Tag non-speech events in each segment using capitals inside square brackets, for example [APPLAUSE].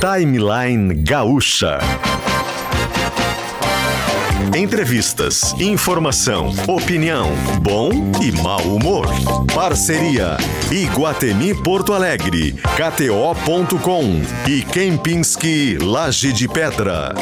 Timeline Gaúcha. Entrevistas, informação, opinião, bom e mau humor. Parceria Iguatemi Porto Alegre, KTO.com e Kempinski Laje de Pedra.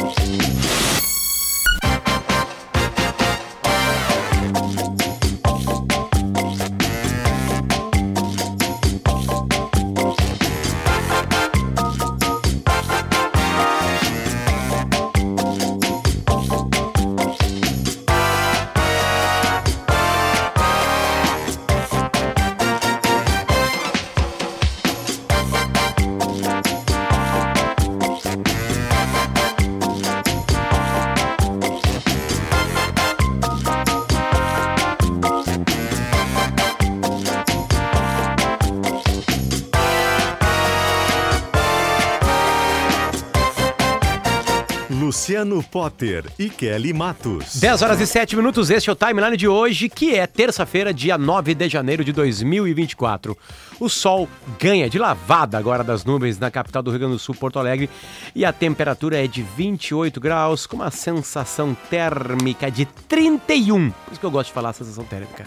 Luciano Potter e Kelly Matos. 10 horas e 7 minutos, este é o timeline de hoje, que é terça-feira, dia 9 de janeiro de 2024. O sol ganha de lavada agora das nuvens na capital do Rio Grande do Sul, Porto Alegre, e a temperatura é de 28 graus, com uma sensação térmica de 31. Por isso que eu gosto de falar sensação térmica.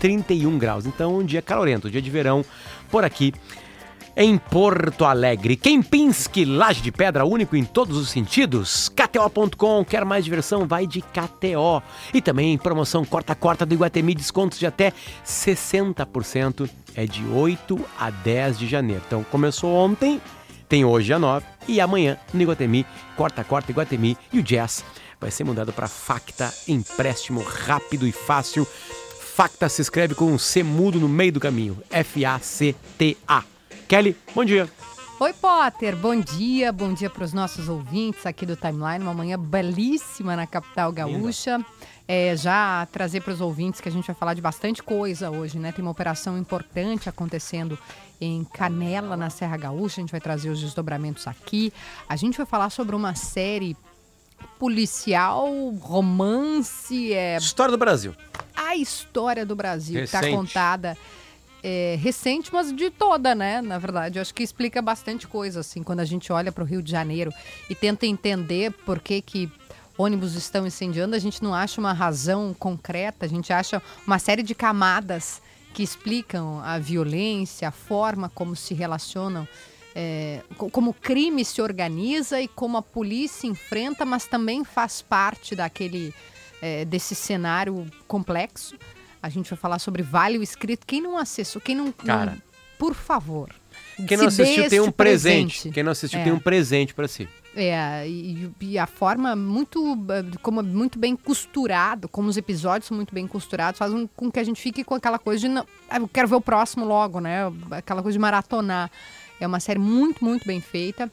31 graus. Então, um dia calorento, um dia de verão por aqui em Porto Alegre. Kempinski, laje de pedra único em todos os sentidos. KTO.com, quer mais diversão? Vai de KTO. E também promoção corta-corta do Iguatemi, descontos de até 60%. É de 8 a 10 de janeiro. Então começou ontem, tem hoje a 9 e amanhã no Iguatemi, corta-corta Iguatemi e o Jazz vai ser mudado para Facta, empréstimo rápido e fácil. Facta se escreve com um C mudo no meio do caminho. F-A-C-T-A. Kelly, bom dia. Oi, Potter, bom dia, bom dia para os nossos ouvintes aqui do Timeline, uma manhã belíssima na capital gaúcha. É, já trazer para os ouvintes que a gente vai falar de bastante coisa hoje, né? Tem uma operação importante acontecendo em Canela, na Serra Gaúcha, a gente vai trazer os desdobramentos aqui. A gente vai falar sobre uma série policial, romance, é... História do Brasil. A história do Brasil, está contada é, recente, mas de toda, né? Na verdade, eu acho que explica bastante coisa, assim, quando a gente olha para o Rio de Janeiro e tenta entender por que que ônibus estão incendiando, a gente não acha uma razão concreta, a gente acha uma série de camadas que explicam a violência, a forma como se relacionam, é, co- como o crime se organiza e como a polícia enfrenta, mas também faz parte daquele é, desse cenário complexo. A gente vai falar sobre Vale o Escrito. Quem não acessou, quem não. Cara. não- por favor. Quem não assistiu tem um presente. Quem não assistiu É. tem um presente para si. É, e, e a forma muito, como é muito bem costurado, como os episódios são muito bem costurados, faz um- com que a gente fique com aquela coisa de, não, ah, eu quero ver o próximo logo, né? Aquela coisa de maratonar. É uma série muito, muito bem feita.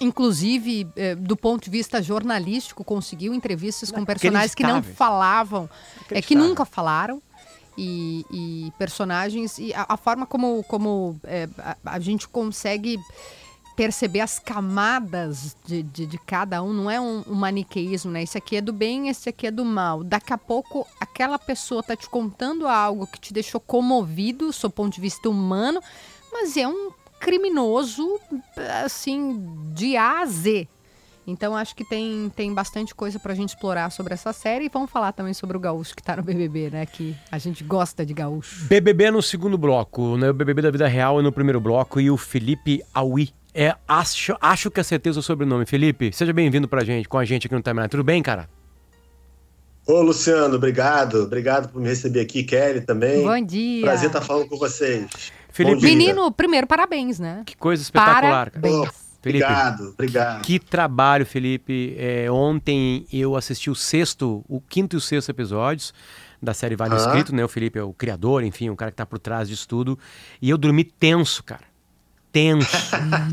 Inclusive, eh, do ponto de vista jornalístico, conseguiu entrevistas com personagens que não falavam, é, que nunca falaram. E, e personagens, e a, a forma como, como eh, a, a gente consegue perceber as camadas de, de, de cada um, não é um, um maniqueísmo, né? Esse aqui é do bem, esse aqui é do mal. Daqui a pouco, aquela pessoa tá te contando algo que te deixou comovido, do seu ponto de vista humano, mas é um criminoso, assim, de A a Z. Então, acho que tem, tem bastante coisa pra gente explorar sobre essa série. E vamos falar também sobre o gaúcho que tá no BBB, né? Que a gente gosta de gaúcho. BBB no segundo bloco, né? O BBB da vida real é no primeiro bloco e o Felipe Aui. É, acho, acho que acertei o seu sobrenome. Felipe, seja bem-vindo pra gente, com a gente aqui no Timeline. Tudo bem, cara? Ô, Luciano, obrigado. Obrigado por me receber aqui, Kelly também. Bom dia. Prazer estar falando com vocês. Felipe. Menino, primeiro, parabéns, né? que coisa espetacular, cara. Parabéns. Felipe. Obrigado, obrigado. Que trabalho, Felipe. É, ontem eu assisti o sexto, o quinto e o sexto episódios da série Vale Ah. Escrito, né? O Felipe é o criador, enfim, o cara que tá por trás disso tudo. E eu dormi tenso, cara. Tenso.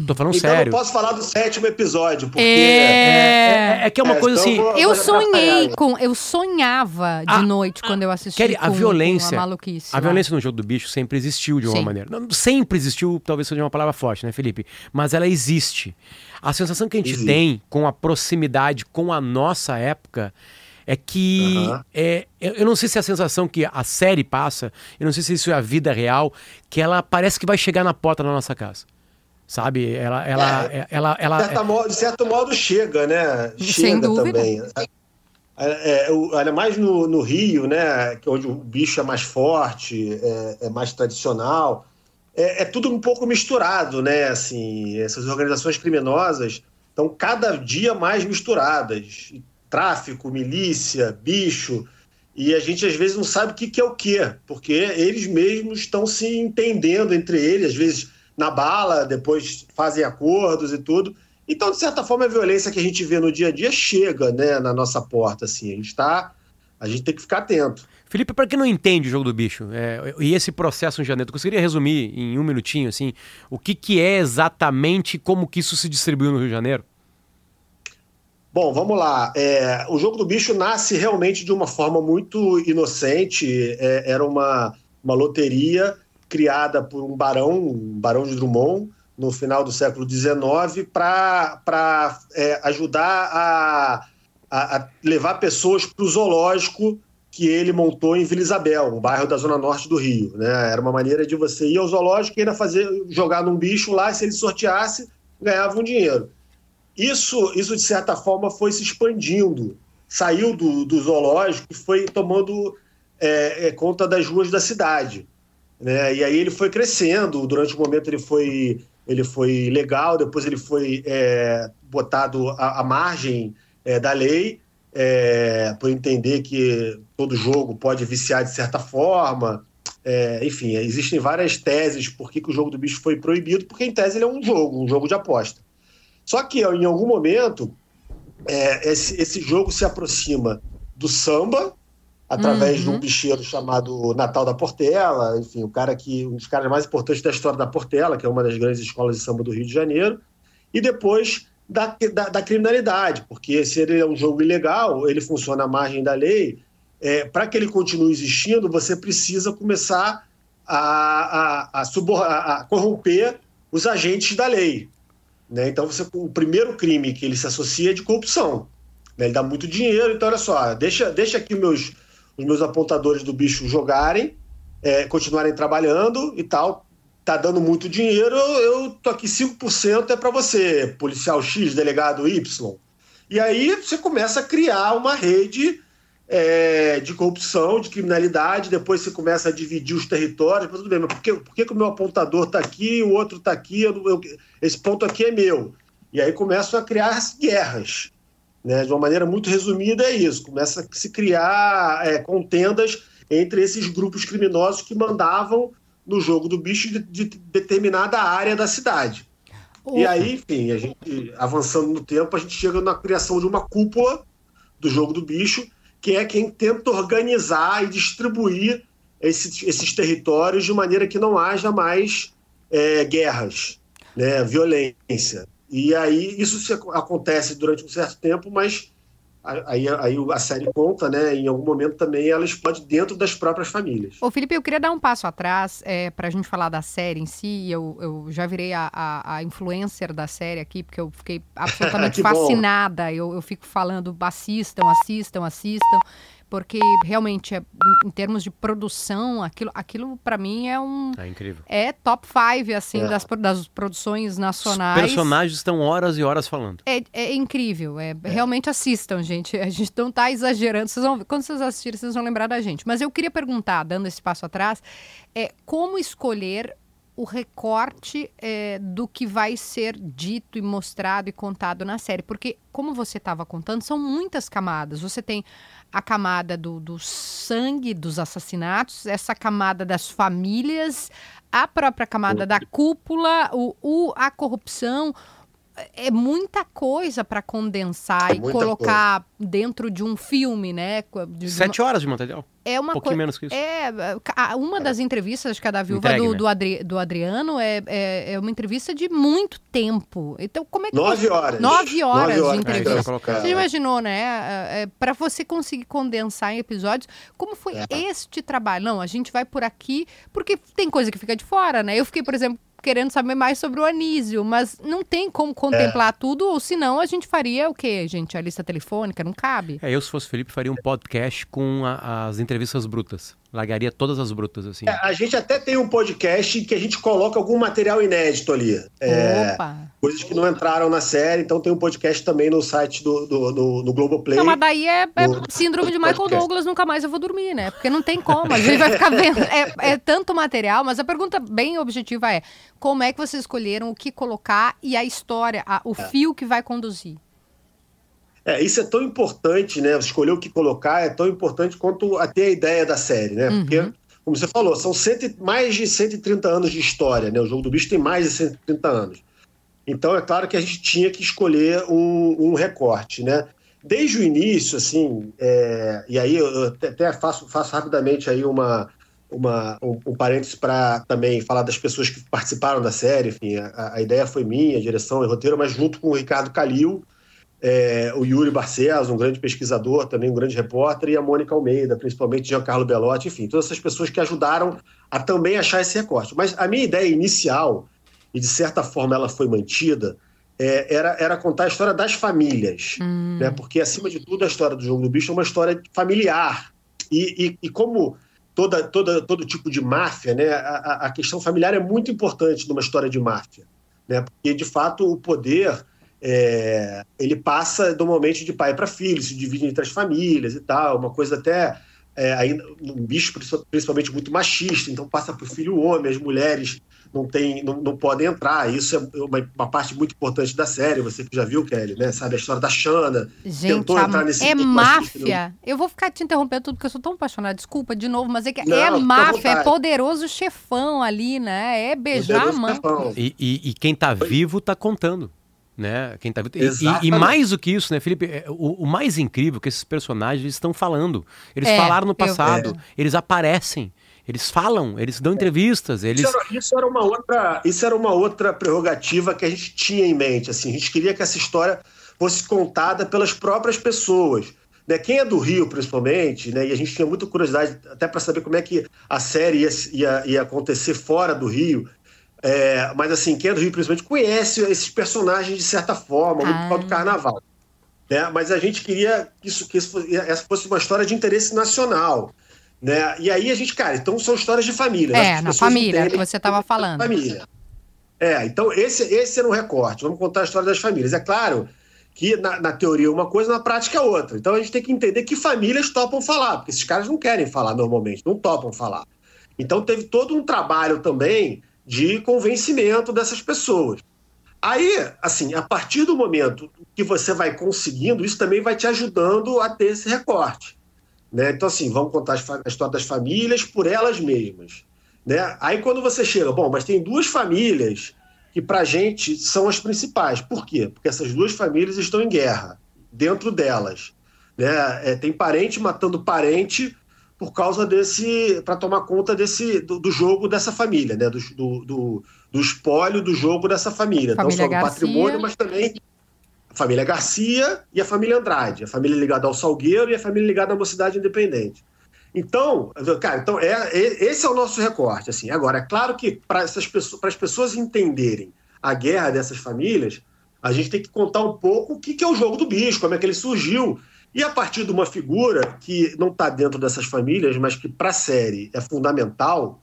Tô falando Então sério. não posso falar do sétimo episódio, porque... É, é que é uma É, coisa então assim. vou- Eu sonhei com. Eu sonhava de Ah, noite quando eu assisti. Kelly, a violência- Com a maluquice. A lá. violência no jogo do bicho sempre existiu de uma Sim. maneira. Não, sempre existiu, talvez seja uma palavra forte, né, Felipe? Mas ela existe. A sensação que a gente Existe. tem com a proximidade com a nossa época é que. Aham. É, eu eu não sei se é a sensação que a série passa, eu não sei se isso é a vida real, que ela parece que vai chegar na porta da nossa casa. Sabe? Ela. ela, é, ela, ela, de, certo modo, de, certo modo, chega, né? Chega também. É, é, mais no, no, Rio, né? Onde o bicho é mais forte, é, é mais tradicional. É, é, tudo um pouco misturado, né? Assim, essas organizações criminosas estão cada dia mais misturadas. Tráfico, milícia, bicho. E a gente às vezes não sabe o que, que é o que, porque eles mesmos estão se entendendo entre eles, às vezes na bala, depois fazem acordos e tudo. Então, de certa forma, a violência que a gente vê no dia a dia chega né, na nossa porta. Assim. A gente tá. A gente tem que ficar atento. Felipe, para quem não entende o jogo do bicho, é, e esse processo em janeiro, tu conseguiria resumir em um minutinho, assim, o que, que é exatamente, como que isso se distribuiu no Rio de Janeiro? Bom, vamos lá. É, o jogo do bicho nasce realmente de uma forma muito inocente. É, era uma, uma loteria criada por um barão, um barão de Drummond, no final do século XIX, para é, ajudar a, a, a, levar pessoas para o zoológico que ele montou em Vila Isabel, um bairro da zona norte do Rio. Né? Era uma maneira de você ir ao zoológico e ainda fazer, jogar num bicho lá, e se ele sorteasse, ganhava um dinheiro. Isso, isso, de certa forma, foi se expandindo. Saiu do, do zoológico e foi tomando é, é, conta das ruas da cidade. Né? E aí ele foi crescendo. Durante um momento ele foi, ele foi legal, depois ele foi é, botado à, à margem é, da lei, é, por entender que todo jogo pode viciar de certa forma. É, enfim, existem várias teses por que, que o jogo do bicho foi proibido, porque em tese ele é um jogo, um jogo de aposta. Só que em algum momento é, esse, esse jogo se aproxima do samba, através uhum. de um uhum. bicheiro chamado Natal da Portela, enfim, o cara que um dos caras mais importantes da história da Portela, que é uma das grandes escolas de samba do Rio de Janeiro, e depois da, da, da criminalidade, porque se ele é um jogo ilegal, ele funciona à margem da lei, é, para que ele continue existindo, você precisa começar a, a, a, a, a corromper os agentes da lei. Né? Então, você, o primeiro crime que ele se associa é de corrupção. Né? Ele dá muito dinheiro, então, olha só, deixa, deixa aqui meus, os meus apontadores do bicho jogarem, é, continuarem trabalhando e tal. Tá dando muito dinheiro, eu tô aqui 5% é para você, policial X, delegado Y. E aí você começa a criar uma rede é, de corrupção, de criminalidade, depois você começa a dividir os territórios, tudo bem, mas por que, por que, que o meu apontador está aqui, o outro está aqui, eu, eu, esse ponto aqui é meu? E aí começam a criar as guerras. Né? De uma maneira muito resumida, é isso: começa a se criar é, contendas entre esses grupos criminosos que mandavam no jogo do bicho de, de determinada área da cidade. E aí, enfim, a gente avançando no tempo, a gente chega na criação de uma cúpula do jogo do bicho, que é quem tenta organizar e distribuir esses, esses territórios de maneira que não haja mais é, guerras, né, violência. E aí isso acontece durante um certo tempo, mas Aí, aí a série conta, né? Em algum momento também ela explode dentro das próprias famílias. Ô, Felipe, eu queria dar um passo atrás é, para a gente falar da série em si. Eu, eu já virei a, a, a influencer da série aqui, porque eu fiquei [LAUGHS] absolutamente fascinada. Eu, eu fico falando, assistam, assistam, assistam porque realmente é, em termos de produção aquilo aquilo para mim é um é incrível. é top five assim é. das, das produções nacionais. Os personagens estão horas e horas falando. É, é incrível é, é, realmente assistam gente. [LAUGHS] A gente não está exagerando. Vocês vão quando vocês assistirem vocês vão lembrar da gente. Mas eu queria perguntar dando esse passo atrás é como escolher o recorte é, do que vai ser dito e mostrado e contado na série. Porque, como você estava contando, são muitas camadas. Você tem a camada do, do sangue dos assassinatos, essa camada das famílias, a própria camada da cúpula, o, o a corrupção, é muita coisa para condensar é e colocar coisa. dentro de um filme, né? De Sete uma... horas de material. É uma um pouquinho menos que isso. É, uma das entrevistas, acho que é da viúva Entregue, do, né? do, Adri... do, Adriano, é, é, é, uma entrevista de muito tempo. Então, como é que. Nove horas. Nove horas, Nove horas de entrevista. É, você imaginou, né? É, é para você conseguir condensar em episódios, como foi é. este trabalho? Não, a gente vai por aqui, porque tem coisa que fica de fora, né? Eu fiquei, por exemplo, querendo saber mais sobre o Anísio, mas não tem como contemplar é. tudo, ou senão a gente faria o quê, gente? A lista telefônica não cabe. É, eu, se fosse Felipe, faria um podcast com a, as entrevistas brutas. Largaria todas as brutas, assim. É, a gente até tem um podcast que a gente coloca algum material inédito ali. É, Opa! coisas que não entraram na série, então tem um podcast também no site do, do, do, do Globoplay. Não, mas daí é, é No- síndrome de Michael podcast. Douglas, nunca mais eu vou dormir, né? Porque não tem como, a gente vai ficar vendo. É, é tanto material, mas a pergunta bem objetiva é: como é que vocês escolheram o que colocar e a história, a- o fio que vai conduzir? É, isso é tão importante, né? Escolher o que colocar é tão importante quanto até a ideia da série, né? Porque, como você falou, são cento mais de 130 anos de história, né? O Jogo do Bicho tem mais de 130 anos. Então, é claro que a gente tinha que escolher um, um recorte, né? Desde o início, assim, é, e aí eu até- até faço, faço rapidamente aí uma, uma, um, um parênteses para também falar das pessoas que participaram da série, enfim, a, a ideia foi minha, a direção e roteiro, mas junto com o Ricardo Calil, é, o Yuri Barcelos, um grande pesquisador, também um grande repórter, e a Mônica Almeida, principalmente Giancarlo Belotti, enfim, todas essas pessoas que ajudaram a também achar esse recorte. Mas a minha ideia inicial, e de certa forma ela foi mantida, é, era, era contar a história das famílias, né? porque acima de tudo a história do Jogo do Bicho é uma história familiar. E, e, e como toda, toda, todo tipo de máfia, né? a, a- a questão familiar é muito importante numa história de máfia, né? porque de fato o poder é, ele passa normalmente de pai para filho, se divide entre as famílias e tal, uma coisa até é, ainda um bicho principalmente muito machista, então passa para o filho homem, as mulheres não, tem, não, não podem entrar. Isso é uma, uma parte muito importante da série, você que já viu, Kelly, né? Sabe a história da Xana. Gente, tentou a- entrar nesse é mundo machista, máfia. Eu vou ficar te interrompendo tudo porque eu sou tão apaixonada. Desculpa de novo, mas é que Não, é máfia, é poderoso chefão ali, né? É beijar a Poderoso mão. Chefão. E, e- e quem tá vivo tá contando. Né? Quem tá. E- E, e mais do que isso, né, Felipe? é, O, o mais incrível é que esses personagens estão falando. Eles É, falaram no eu- passado, eles aparecem, eles falam, eles dão entrevistas, eles. Isso era, isso era uma outra, isso era uma outra prerrogativa que a gente tinha em mente. Assim, a gente queria que essa história fosse contada pelas próprias pessoas. Né? Quem é do Rio, principalmente, né? e a gente tinha muita curiosidade até para saber como é que a série ia, ia, ia acontecer fora do Rio. É, mas assim, quem é do Rio, principalmente, conhece esses personagens de certa forma, muito por causa do Ah. carnaval. Né? Mas a gente queria que, isso, que isso fosse, essa fosse uma história de interesse nacional. Né? E aí a gente, cara, então são histórias de família. né? É, na família, entendem que você tava falando. Família. É, então esse, esse era um recorte. Vamos contar a história das famílias. É claro que na, na teoria é uma coisa, na prática é outra. Então a gente tem que entender que famílias topam falar, porque esses caras não querem falar normalmente, não topam falar. Então teve todo um trabalho também de convencimento dessas pessoas. Aí, assim, a partir do momento que você vai conseguindo, isso também vai te ajudando a ter esse recorte. Né? Então, assim, vamos contar a história das famílias por elas mesmas. Né? Aí, quando você chega, bom, mas tem duas famílias que, para gente, são as principais. Por quê? Porque essas duas famílias estão em guerra, dentro delas. Né? É, tem parente matando parente por causa desse. para tomar conta desse do, do jogo dessa família, né? do, do, do, do espólio do jogo dessa família. Família Não só do Garcia. patrimônio, mas também a família Garcia e a família Andrade, a família ligada ao Salgueiro e a família ligada à Mocidade Independente. Então, cara, então é, é- esse é o nosso recorte. Assim. Agora, é claro que para essas pessoas, para as pessoas entenderem a guerra dessas famílias, a gente tem que contar um pouco o que, que é o jogo do bicho, como é que ele surgiu. E a partir de uma figura que não está dentro dessas famílias, mas que para a série é fundamental,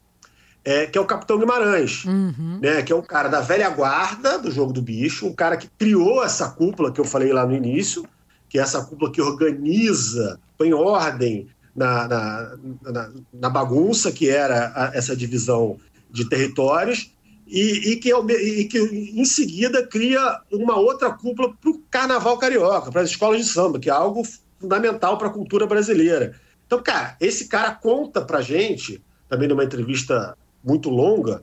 é, que é o Capitão Guimarães Uhum. né, que é um cara da velha guarda do jogo do bicho, um cara que criou essa cúpula que eu falei lá no início, que é essa cúpula que organiza, põe ordem na, na, na, na bagunça que era a- essa divisão de territórios, e, e que, e que em seguida cria uma outra cúpula para o carnaval carioca, para as escolas de samba, que é algo fundamental para a cultura brasileira. Então, cara, esse cara conta para gente, também numa entrevista muito longa,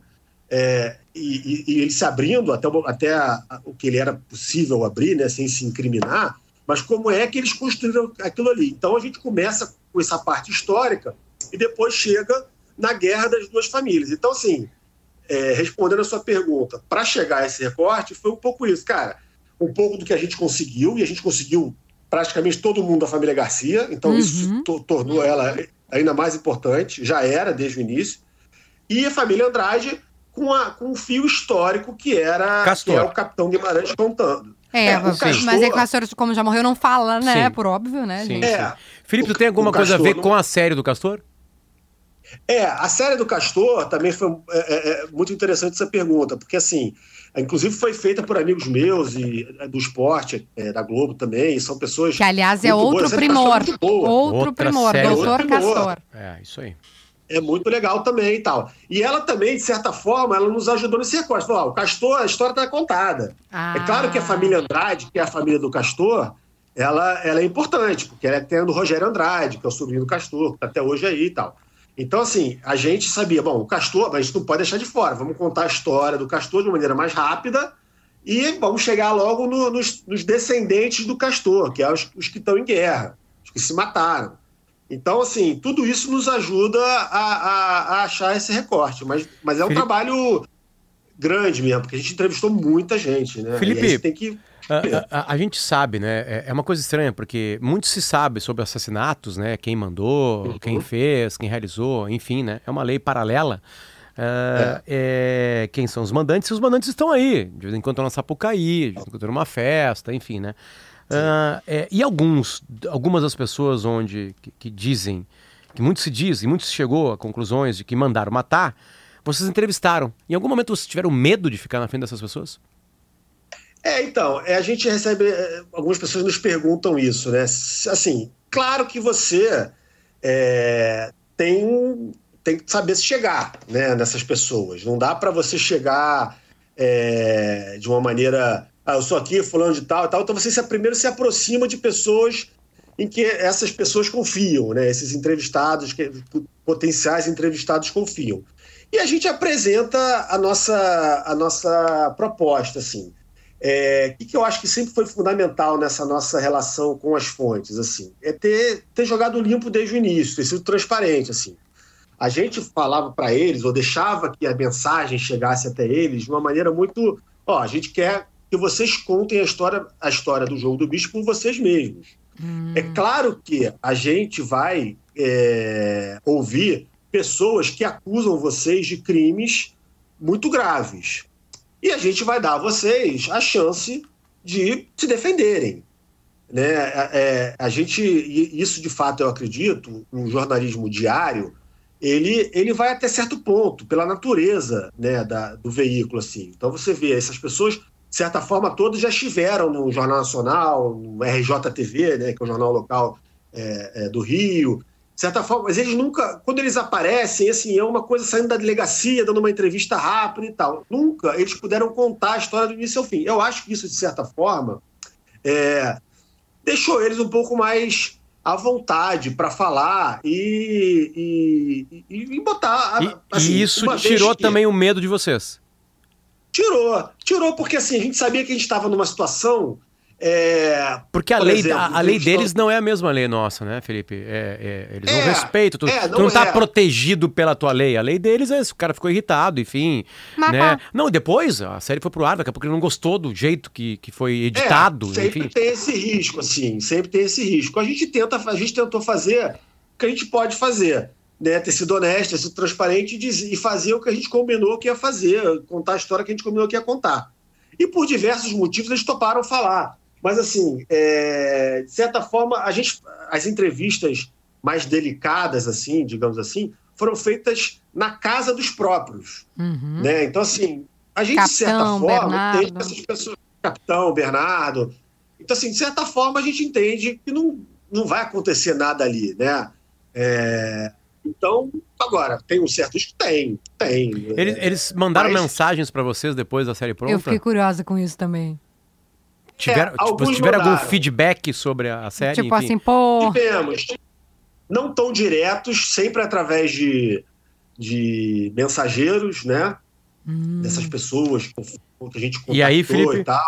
é, e, e- ele se abrindo até, até a- a- o que ele era possível abrir, né, sem se incriminar, mas como é que eles construíram aquilo ali. Então a gente começa com essa parte histórica e depois chega na guerra das duas famílias. Então, assim, é, respondendo a sua pergunta, para chegar a esse recorte, foi um pouco isso, cara. Um pouco do que a gente conseguiu, e a gente conseguiu praticamente todo mundo da família Garcia, então Uhum. isso to- tornou ela ainda mais importante, já era desde o início. E a família Andrade com, a, com um fio histórico que era Castor. que é o Capitão Guimarães contando. É, É, o mas Castor- mas é que o Castor, como já morreu, não fala, né? Sim. Por óbvio, né, Sim. gente? É, Felipe, tu O- tem alguma o coisa a ver Castor com a série do Castor? É, a série do Castor também foi é, é, é, muito interessante essa pergunta, porque assim, inclusive foi feita por amigos meus e é, do esporte, é, da Globo também, e são pessoas. Que, aliás, é outro primor. Outro Outra primor, série. doutor. Castor. É, isso aí. É muito legal também e tal. E ela também, de certa forma, ela nos ajudou nesse recorte. Falou, ó, o Castor, a história está contada. Ah. É claro que a família Andrade, que é a família do Castor, ela, ela é importante, porque ela é tem do Rogério Andrade, que é o sobrinho do Castor, que tá até hoje aí e tal. Então, assim, a gente sabia, bom, o Castor, mas a gente não pode deixar de fora. Vamos contar a história do Castor de uma maneira mais rápida e vamos chegar logo no- nos, nos descendentes do Castor, que é os, os que estão em guerra, os que se mataram. Então, assim, tudo isso nos ajuda a, a- a achar esse recorte. Mas, mas é um Felipe- trabalho grande mesmo, porque a gente entrevistou muita gente, né? Felipe, tem que. A, a- a gente sabe, né? É, é uma coisa estranha, porque muito se sabe sobre assassinatos, né? Quem mandou, Uhum. quem fez, quem realizou, enfim, né? É uma lei paralela. Ah, é, quem são os mandantes? E os mandantes estão aí, de vez em quando estão na Sapucaí, de vez em quando estão numa festa, enfim, né? Ah, é, e alguns, algumas das pessoas onde que, que dizem, que muito se diz, e muito se chegou a conclusões de que mandaram matar, vocês entrevistaram. Em algum momento vocês tiveram medo de ficar na frente dessas pessoas? É, então, é, a gente recebe. é, algumas pessoas nos perguntam isso, né? Assim, claro que você é, tem, tem que saber se chegar né, nessas pessoas. Não dá para você chegar é, de uma maneira. Ah, eu sou aqui, fulano de tal e tal. Então você se, primeiro se aproxima de pessoas em que essas pessoas confiam, né? Esses entrevistados, que, potenciais entrevistados confiam. E a gente apresenta a nossa, a nossa proposta, assim. É, o que, que eu acho que sempre foi fundamental nessa nossa relação com as fontes, assim, é ter, ter jogado limpo desde o início, ter sido transparente, assim. A gente falava para eles, ou deixava que a mensagem chegasse até eles de uma maneira muito, ó, a gente quer que vocês contem a história, a história do jogo do bicho por vocês mesmos. É claro que a gente vai é, ouvir pessoas que acusam vocês de crimes muito graves. E a gente vai dar a vocês a chance de se defenderem. Né? É, é, a gente, isso de fato eu acredito, o jornalismo diário, ele, ele vai até certo ponto, pela natureza né, da, do veículo. Assim. Então você vê, essas pessoas, de certa forma, todas já estiveram no Jornal Nacional, no RJTV, né, que é o jornal local é, é, do Rio, de certa forma, mas eles nunca, quando eles aparecem, assim, é uma coisa saindo da delegacia, dando uma entrevista rápida e tal. Nunca eles puderam contar a história do início ao fim. Eu acho que isso, de certa forma, é, deixou eles um pouco mais à vontade para falar e, e, e, e botar. E, assim, e isso tirou que- também o medo de vocês. Tirou. Tirou porque assim, a gente sabia que a gente estava numa situação. É, Porque a Por lei, exemplo, a, a lei eles deles estão- não é a mesma lei nossa, né, Felipe? É, é, eles não É, respeitam. Tu, é, tu não não tá é. protegido pela tua lei. A lei deles é se o cara ficou irritado, enfim. Mas, né? Não, depois a série foi pro ar, daqui a pouco ele não gostou do jeito que, que foi editado, É, sempre enfim. tem esse risco, assim, sempre tem esse risco. A gente tenta, a gente tentou fazer o que a gente pode fazer, né? Ter sido honesto, ter sido transparente e, dizer- e fazer o que a gente combinou que ia fazer, contar a história que a gente combinou que ia contar. E por diversos motivos eles toparam falar. Mas assim, é, de certa forma, a gente, as entrevistas mais delicadas, assim, digamos assim, foram feitas na casa dos próprios. Uhum. Né? Então, assim, a gente, de certa Capitão, forma, Bernardo. entende essas pessoas. Capitão, Bernardo. Então, assim, de certa forma, a gente entende que não, não vai acontecer nada ali, né? É, Então, agora, tem um certo? Tem, tem. Eles, eles mandaram Mas- mensagens pra vocês depois da série pronta? Eu fiquei curiosa com isso também. Tiveram, É, tipo, alguns tiveram algum feedback sobre a série? tipo enfim? assim, pô. Tivemos. Não tão diretos, sempre através de, de mensageiros, né? Hum. dessas pessoas que a gente contactou E aí, Felipe? e tal.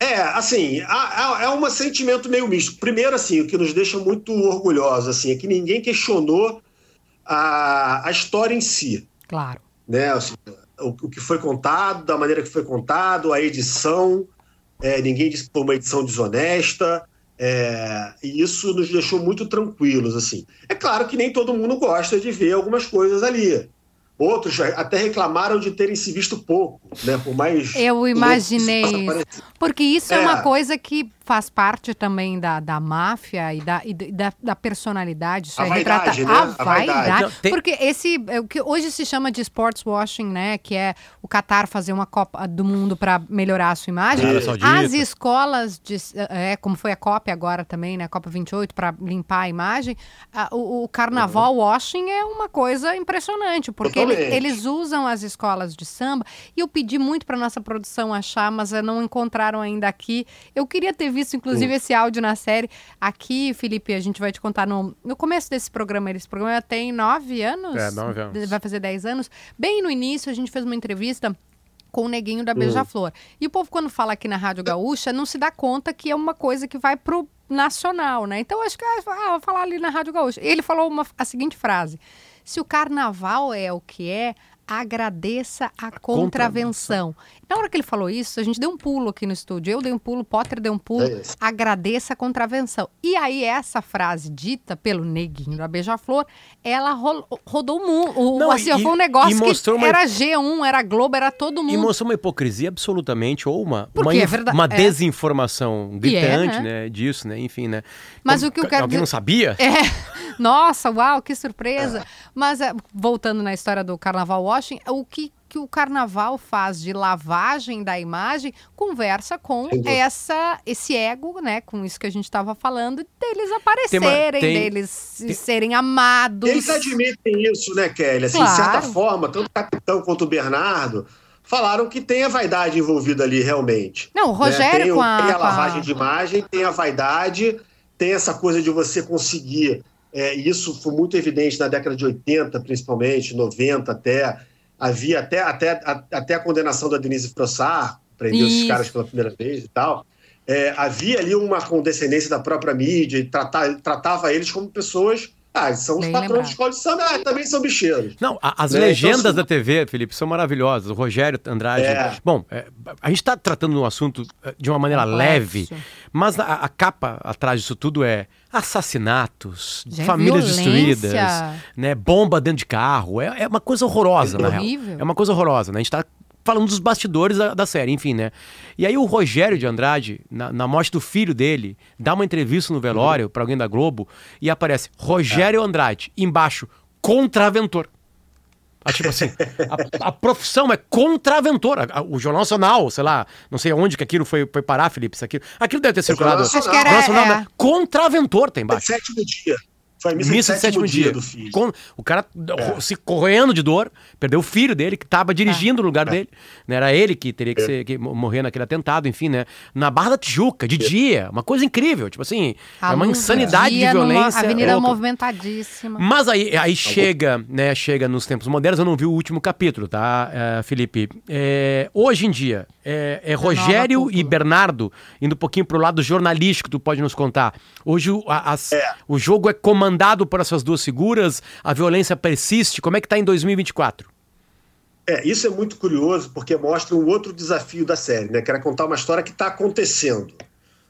É, assim, é um sentimento meio misto. Primeiro, assim, o que nos deixa muito orgulhosos, assim, é que ninguém questionou a, a história em si, Claro. né? Assim, o, o que foi contado, da maneira que foi contado, a edição, é, ninguém disse que foi uma edição desonesta, é, e isso nos deixou muito tranquilos, assim. É claro que nem todo mundo gosta de ver algumas coisas ali. Outros até reclamaram de terem se visto pouco, né? Por mais. Eu imaginei isso. Porque isso é. É. uma coisa que faz parte também da, da máfia e da, e da, da personalidade. Isso A é vaidade, retrata né? a A vaidade. vaidade. Não, tem- Porque esse, é o que hoje se chama de sports washing, né? Que é o Qatar fazer uma Copa do Mundo para melhorar a sua imagem. As escolas, de, é, como foi a Copa agora também, né? Copa 28, para limpar a imagem. a- o, o carnaval washing é uma coisa impressionante, porque ele- eles usam as escolas de samba. E eu pedi muito para nossa produção achar, mas não encontraram ainda aqui. Eu queria ter visto, inclusive, esse áudio na série. Aqui, Felipe, a gente vai te contar no, no começo desse programa. Esse programa tem nove anos. É, nove anos. Vai fazer dez anos. Bem no início, a gente fez uma entrevista com o neguinho da Beija-Flor. E o povo, quando fala aqui na Rádio Gaúcha, não se dá conta que é uma coisa que vai pro nacional, né? Então, acho que, ah, vou falar ali na Rádio Gaúcha. E ele falou uma- a seguinte frase. Se o carnaval é o que é, agradeça a contravenção. Na hora que ele falou isso, a gente deu um pulo aqui no estúdio. Eu dei um pulo, Potter deu um pulo. É agradeça a contravenção. E aí, essa frase dita pelo neguinho da Beija-Flor, ela ro- rodou o mundo. Não, assim, e- foi um e negócio que uma- era G1, era Globo, era todo E mundo. mostrou uma hipocrisia absolutamente, ou uma, uma, é verdade- uma é. desinformação E é, gritante, né? né? Disso, né? Enfim, né? Mas Como- o que eu quero Alguém dizer- não sabia? É, [LAUGHS] nossa, uau, que surpresa. Mas é, voltando na história do Carnaval Washing, o que, que o Carnaval faz de lavagem da imagem conversa com essa, esse ego, né? Com isso que a gente estava falando, deles aparecerem, tem- deles serem amados. Eles admitem isso, né, Kelly? Assim, Claro. De certa forma, tanto o capitão quanto o Bernardo falaram que tem a vaidade envolvida ali realmente. Não, o né? Rogério tem, o- com a. tem a- lavagem de imagem, tem a vaidade, tem essa coisa de você conseguir. É, e isso foi muito evidente na década de 80, principalmente, 90 até. Havia até, até, a- até a condenação da Denise Frossard, prendeu esses caras pela primeira vez e tal. É, havia ali uma condescendência da própria mídia e tratar, tratava eles como pessoas. Ah, são os patrões lembrado. de escola de samba, ah, também são bicheiros. Não, a- as Né, então, legendas assim- da TV, Felipe, são maravilhosas. O Rogério Andrade. É. Bom, é, a gente está tratando um assunto eh, de uma maneira Complexo. leve, mas a, a capa atrás disso tudo é assassinatos, Já é famílias violência. destruídas, né, bomba dentro de carro. É, é uma coisa horrorosa, É na real. horrível. É uma coisa horrorosa, né? A gente tá falando dos bastidores da, da série, enfim, né? E aí o Rogério de Andrade, na, na morte do filho dele, dá uma entrevista no velório pra alguém da Globo e aparece Rogério Andrade, embaixo, contraventor. Ah, tipo assim, a, a profissão é contraventor. A- a- O Jornal Nacional, sei lá, não sei onde que aquilo foi, foi parar, Felipe. Isso aquilo, aquilo deve ter circulado. Acho que era. Nacional, é, né? Contraventor tem embaixo. Sétimo dia. Foi a missa, Missa de sétimo dia, do filho. Com- o cara É. se corroendo de dor, perdeu o filho dele, que estava dirigindo no lugar dele. Né? Era ele que teria que, É. ser, que mo- morrer naquele atentado, enfim, né? Na Barra da Tijuca, de dia. Uma coisa incrível. Tipo assim, a é uma insanidade de dia violência. Avenida movimentadíssima. Mas aí, aí chega, né? Chega nos tempos modernos, eu não vi o último capítulo, tá, eh, Felipe? É, hoje em dia, é, é Rogério e Bernardo, indo um pouquinho pro lado jornalístico, tu pode nos contar. Hoje o, a- as- o jogo é comandado por essas duas figuras, a violência persiste. Como é que tá em 2024? É, isso é muito curioso porque mostra um outro desafio da série, né? Que era contar uma história que está acontecendo.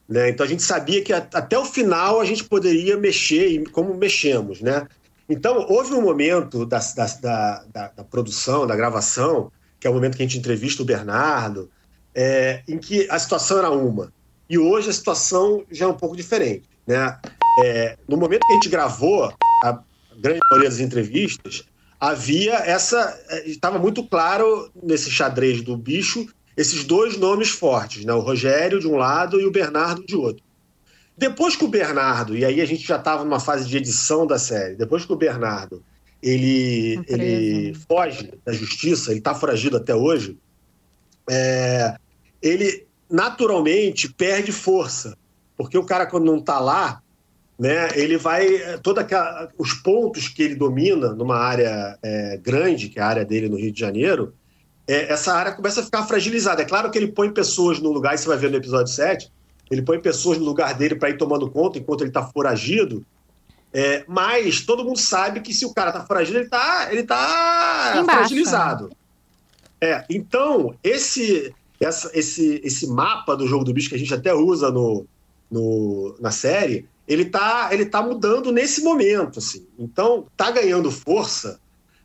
Né? Então a gente sabia que até o final a gente poderia mexer, e como mexemos, né? Então houve um momento da, da, da, da- da produção, da gravação, que é o momento que a gente entrevista o Bernardo, é, em que a situação era uma. E hoje a situação já é um pouco diferente. Né? É, no momento que a gente gravou, a grande maioria das entrevistas, havia essa. eh, Estava muito claro nesse xadrez do bicho esses dois nomes fortes, né? o Rogério de um lado e o Bernardo de outro. Depois que o Bernardo, e aí a gente já estava numa fase de edição da série, depois que o Bernardo ele, Preso, ele né? foge da justiça, ele está foragido até hoje, é, ele naturalmente perde força, porque o cara quando não está lá, né, ele vai toda aquela, os pontos que ele domina numa área é, grande, que é a área dele no Rio de Janeiro, é, essa área começa a ficar fragilizada. É claro que ele põe pessoas no lugar, e você vai ver no episódio 7, ele põe pessoas no lugar dele para ir tomando conta enquanto ele está foragido. É, mas todo mundo sabe que se o cara está foragido, ele está ele tá Embaixo, fragilizado. É, então, esse, essa, esse, esse mapa do jogo do bicho que a gente até usa no, no, na série, ele tá, ele tá mudando nesse momento. Assim. Então, tá ganhando força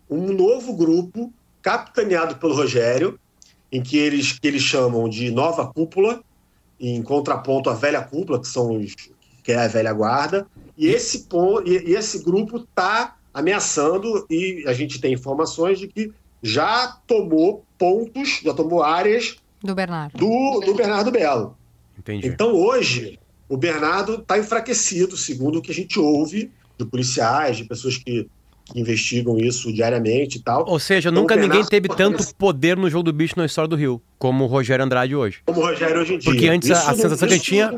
um novo grupo capitaneado pelo Rogério, em que eles, que eles chamam de Nova Cúpula, em contraponto à velha cúpula, que são os que é a velha guarda, e esse, e esse grupo está ameaçando, e a gente tem informações de que já tomou pontos, já tomou áreas do Bernardo, do, do Bernardo Belo. Entendi. Então hoje o Bernardo está enfraquecido, segundo o que a gente ouve de policiais, de pessoas que que investigam isso diariamente e tal. Ou seja, então, nunca ninguém teve tanto poder no jogo do bicho na história do Rio, como o Rogério Andrade hoje. Como o Rogério hoje em dia. Porque antes isso, a, sensação que tinha.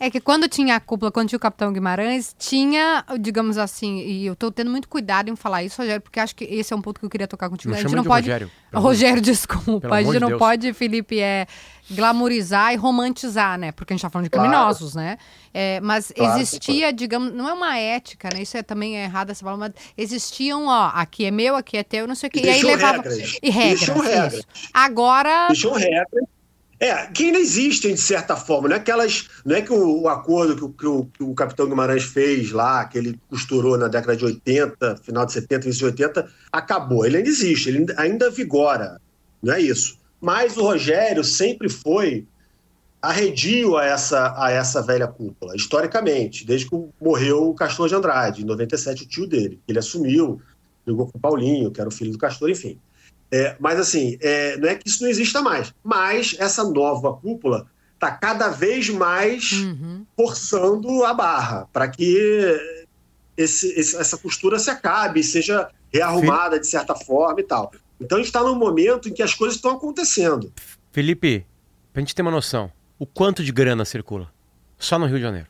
É que quando tinha a cúpula, quando tinha o Capitão Guimarães, tinha, digamos assim, e eu tô tendo muito cuidado em falar isso, Rogério, porque acho que esse é um ponto que eu queria tocar contigo. Não a gente não pode. Rogério, Rogério, desculpa. A gente não Deus. pode, Felipe, é glamorizar e romantizar, né? Porque a gente tá falando de criminosos, claro. né? É, mas claro, existia, claro. digamos, não é uma ética, né? Isso é também é errado essa palavra, mas existiam, ó, aqui é meu, aqui é teu, não sei o quê. E, e aí levava. Regras. E regras. regras. Agora. Regras. É, que ainda existem de certa forma, não é aquelas. Não é que o, o acordo que o, que, o, que o, Capitão Guimarães fez lá, que ele costurou na década de 80, final de 70, início de 80, acabou. Ele ainda existe, ele ainda vigora. Não é isso. Mas o Rogério sempre foi arredio a essa, a essa velha cúpula, historicamente, desde que morreu o Castor de Andrade, em 97, o tio dele. Ele assumiu, ligou com o Paulinho, que era o filho do Castor, enfim. É, mas assim, é, não é que isso não exista mais, mas essa nova cúpula está cada vez mais uhum. forçando a barra para que esse, esse, essa costura se acabe, seja rearrumada de certa forma e tal. Então a gente está num momento em que as coisas estão acontecendo. Felipe, para a gente ter uma noção, o quanto de grana circula? Só no Rio de Janeiro.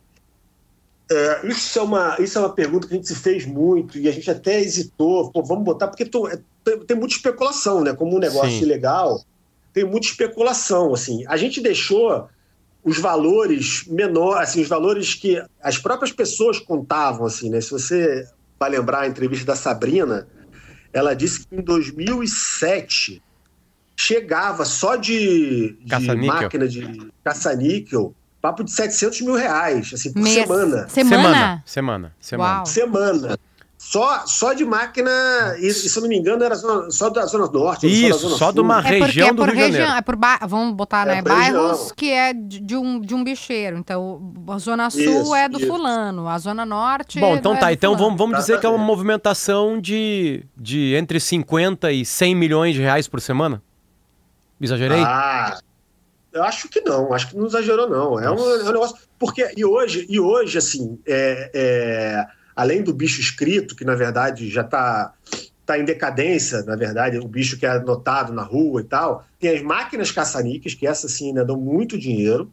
É, isso, é uma, isso é uma pergunta que a gente se fez muito e a gente até hesitou. Pô, vamos botar, porque tô, é, tem, tem, muita especulação, né? Como um negócio Sim. ilegal, tem muita especulação. Assim. A gente deixou os valores menores, assim, os valores que as próprias pessoas contavam. Assim, né? Se você vai lembrar a entrevista da Sabrina, ela disse que em 2007 chegava só de, de máquina de caça-níquel papo de 700 mil reais, assim, por Mês. semana. Semana? Semana. Semana. Semana. Só, só de máquina, e, se eu não me engano, era zona, só da Zona Norte. Isso, só, só de uma é região é do Rio região, de Janeiro. É por ba... Vamos botar, é né? Bairros região. que é de, de, um, de um bicheiro. Então, a Zona Sul isso, é do isso. fulano, a Zona Norte. Bom, então é tá. Então vamos, vamos dizer que é uma movimentação de, de entre 50 e 100 milhões de reais por semana? Exagerei? Ah, eu acho que não, acho que não exagerou, não. É um, é um negócio. Porque, e hoje, e hoje assim, é, é, além do bicho escrito, que na verdade já está tá em decadência, na verdade, o bicho que é anotado na rua e tal, tem as máquinas caça-níqueis, que essas sim ainda dão muito dinheiro.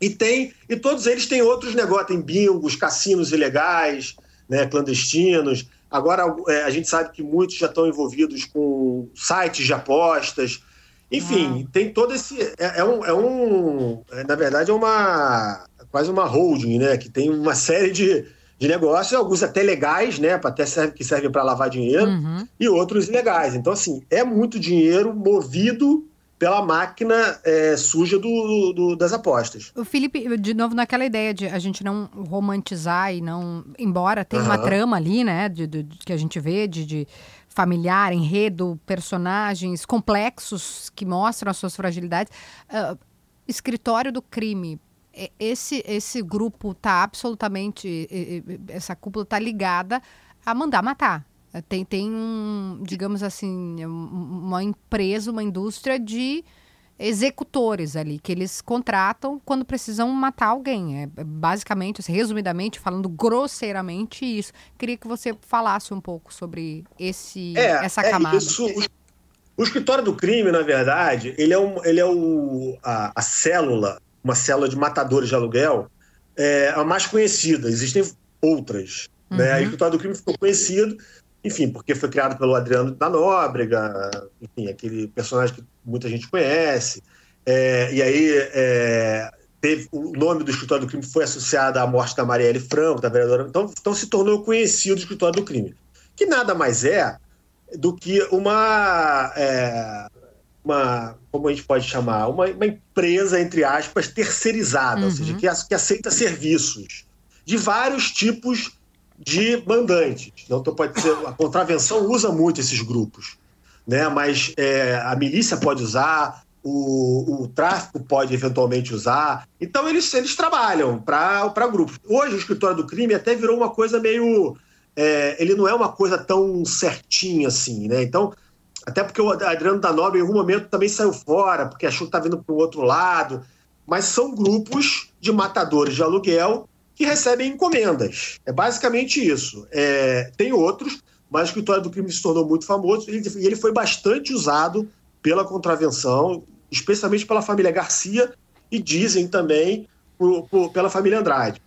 E tem, e todos eles têm outros negócios, tem bingos, cassinos ilegais, né, clandestinos. Agora é, a gente sabe que muitos já estão envolvidos com sites de apostas. Enfim, ah. tem todo esse. É, é, um, é um. É, na verdade, é uma. Quase uma holding, né? Que tem uma série de, de negócios, alguns até legais, né? Até serve, que servem para lavar dinheiro, uhum. e outros ilegais. Então, assim, é muito dinheiro movido pela máquina é, suja do, do, das apostas. O Felipe, de novo, naquela ideia de a gente não romantizar e não. Embora tenha uhum. uma trama ali, né? De, de, de, que a gente vê de, de familiar, enredo, personagens complexos que mostram as suas fragilidades. Uh, escritório do crime. Esse, esse grupo está absolutamente. Essa cúpula está ligada a mandar matar. Tem, tem um, digamos assim, uma empresa, uma indústria de executores ali, que eles contratam quando precisam matar alguém. É, é basicamente, assim, resumidamente, falando grosseiramente isso. Queria que você falasse um pouco sobre esse, é, essa é camada. Isso, o, o, escritório do crime, na verdade, ele é, um, ele é o, a, a célula, uma célula de matadores de aluguel, é a mais conhecida. Existem outras. Uhum. Né? O escritório do crime ficou conhecido enfim, porque foi criado pelo Adriano da Nóbrega, enfim, aquele personagem que muita gente conhece. É, e aí é, teve, o nome do escritório do crime foi associado à morte da Marielle Franco, da vereadora. Então, então se tornou conhecido o escritório do crime. Que nada mais é do que uma, é, uma como a gente pode chamar, uma, uma empresa, entre aspas, terceirizada, uhum. ou seja, que, que aceita serviços de vários tipos de mandantes. Então, pode ser, a contravenção usa muito esses grupos, né? mas é, a milícia pode usar, o, o tráfico pode eventualmente usar. Então eles, eles trabalham para grupos. Hoje o escritório do crime até virou uma coisa meio. É, ele não é uma coisa tão certinha assim, né? Então, até porque o Adriano da Nobre em algum momento também saiu fora, porque achou que está vindo para o outro lado. Mas são grupos de matadores de aluguel que recebem encomendas. É basicamente isso. É, tem outros, mas o escritório do crime se tornou muito famoso e ele foi bastante usado pela contravenção, especialmente pela família Garcia e dizem também por, por, pela família Andrade.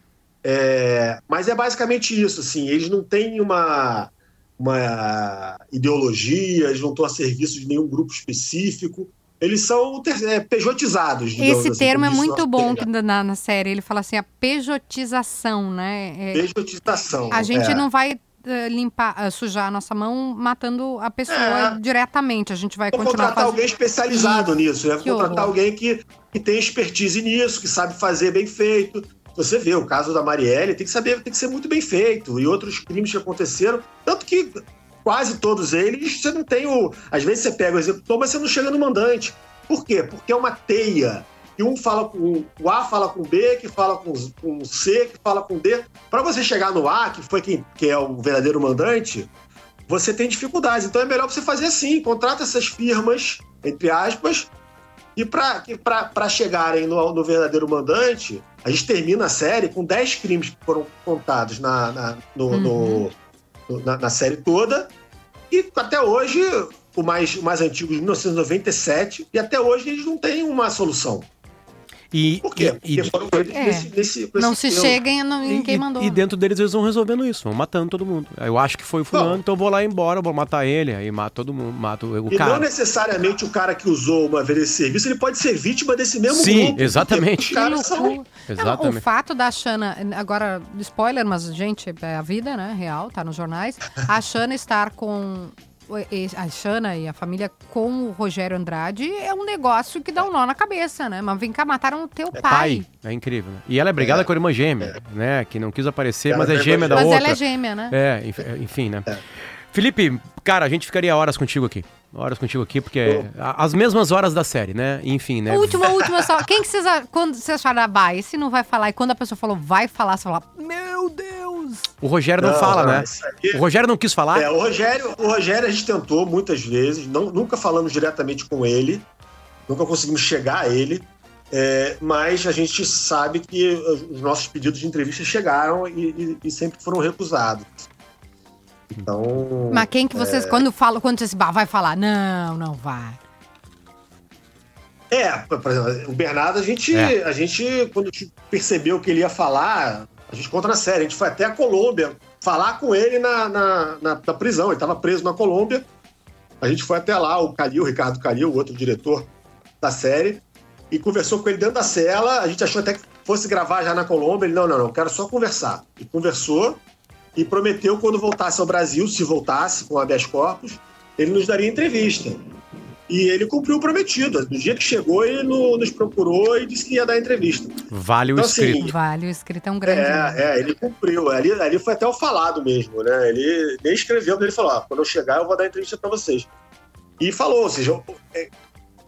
É, mas é basicamente isso, assim, eles não têm uma, uma ideologia, eles não estão a serviço de nenhum grupo específico, eles são é, pejotizados. Esse assim, termo é muito bom na, na, série. Ele fala assim, a pejotização, né? É, pejotização. A gente é. não vai uh, limpar, uh, sujar a nossa mão matando a pessoa é. diretamente. A gente vai Vou continuar contratar fazendo... alguém especializado nisso, né? Que contratar horror. alguém que, que tem expertise nisso, que sabe fazer bem feito. Você vê o caso da Marielle, tem que saber, tem que ser muito bem feito. E outros crimes que aconteceram, tanto que quase todos eles, você não tem o. Às vezes você pega o executor, mas você não chega no mandante. Por quê? Porque é uma teia. E um fala com. O A fala com B, que fala com, com C, que fala com D. Para você chegar no A, que foi quem que é o verdadeiro mandante, você tem dificuldades. Então é melhor você fazer assim: contrata essas firmas, entre aspas, e para chegarem no, no, verdadeiro mandante, a gente termina a série com 10 crimes que foram contados na, na no, uhum. no, na, na, série toda. E até hoje, o mais, o mais antigo, de 1997, e até hoje eles não têm uma solução. E, Por quê? E, Porque foram eles é, nesse, nesse, Não se cheguem em quem mandou. E dentro deles eles vão resolvendo isso, vão matando todo mundo. Eu acho que foi o fulano, então eu vou lá embora, vou matar ele, aí mato todo mundo, mato o e cara. E não necessariamente o cara que usou uma vez esse serviço, ele pode ser vítima desse mesmo Sim, grupo. Sim, exatamente. São... exatamente. o fato da Xana, agora, spoiler, mas gente, é a vida, né, real, tá nos jornais, a Xana estar com a Xana e a família com o Rogério Andrade é um negócio que dá um nó na cabeça, né? Mas vem cá, mataram o teu é pai. pai. É incrível. Né? E ela é brigada é. com a irmã gêmea, é. né? Que não quis aparecer, ela mas é gêmea da mas outra. Mas ela é gêmea, né? É, enfim, né? É. Felipe, cara, a gente ficaria horas contigo aqui. Horas contigo aqui, porque as mesmas horas da série, né? Enfim, né? Última, última só. Quem que vocês, quando vocês acharam, vai, esse não vai falar, e quando a pessoa falou vai falar, você fala, meu Deus! O Rogério não, não fala, não, né? Aqui... O Rogério não quis falar? É, o Rogério, o Rogério a gente tentou muitas vezes, não, nunca falamos diretamente com ele, nunca conseguimos chegar a ele, é, mas a gente sabe que os nossos pedidos de entrevista chegaram e, e, e sempre foram recusados. Então. Mas quem que vocês, é... quando falam, quando vocês vai falar? Não, não vai. É, por exemplo, o Bernardo, a gente, é. a gente, quando percebeu que ele ia falar, a gente conta na série, a gente foi até a Colômbia falar com ele na, na, na, na prisão. Ele estava preso na Colômbia. A gente foi até lá, o Calil, o Ricardo Calil, o outro diretor da série, e conversou com ele dentro da cela. A gente achou até que fosse gravar já na Colômbia. Ele, não, não, não, quero só conversar. E conversou e prometeu quando voltasse ao Brasil, se voltasse com habeas corpus, ele nos daria entrevista. E ele cumpriu o prometido. No dia que chegou, ele no, nos procurou e disse que ia dar entrevista. Vale então, o assim, escrito. Assim, vale o escrito é um grande. É, é, ele cumpriu. Ali, ali foi até o falado mesmo, né? Ele nem escreveu, ele falou: ah, quando eu chegar, eu vou dar entrevista para vocês. E falou, ou seja, é,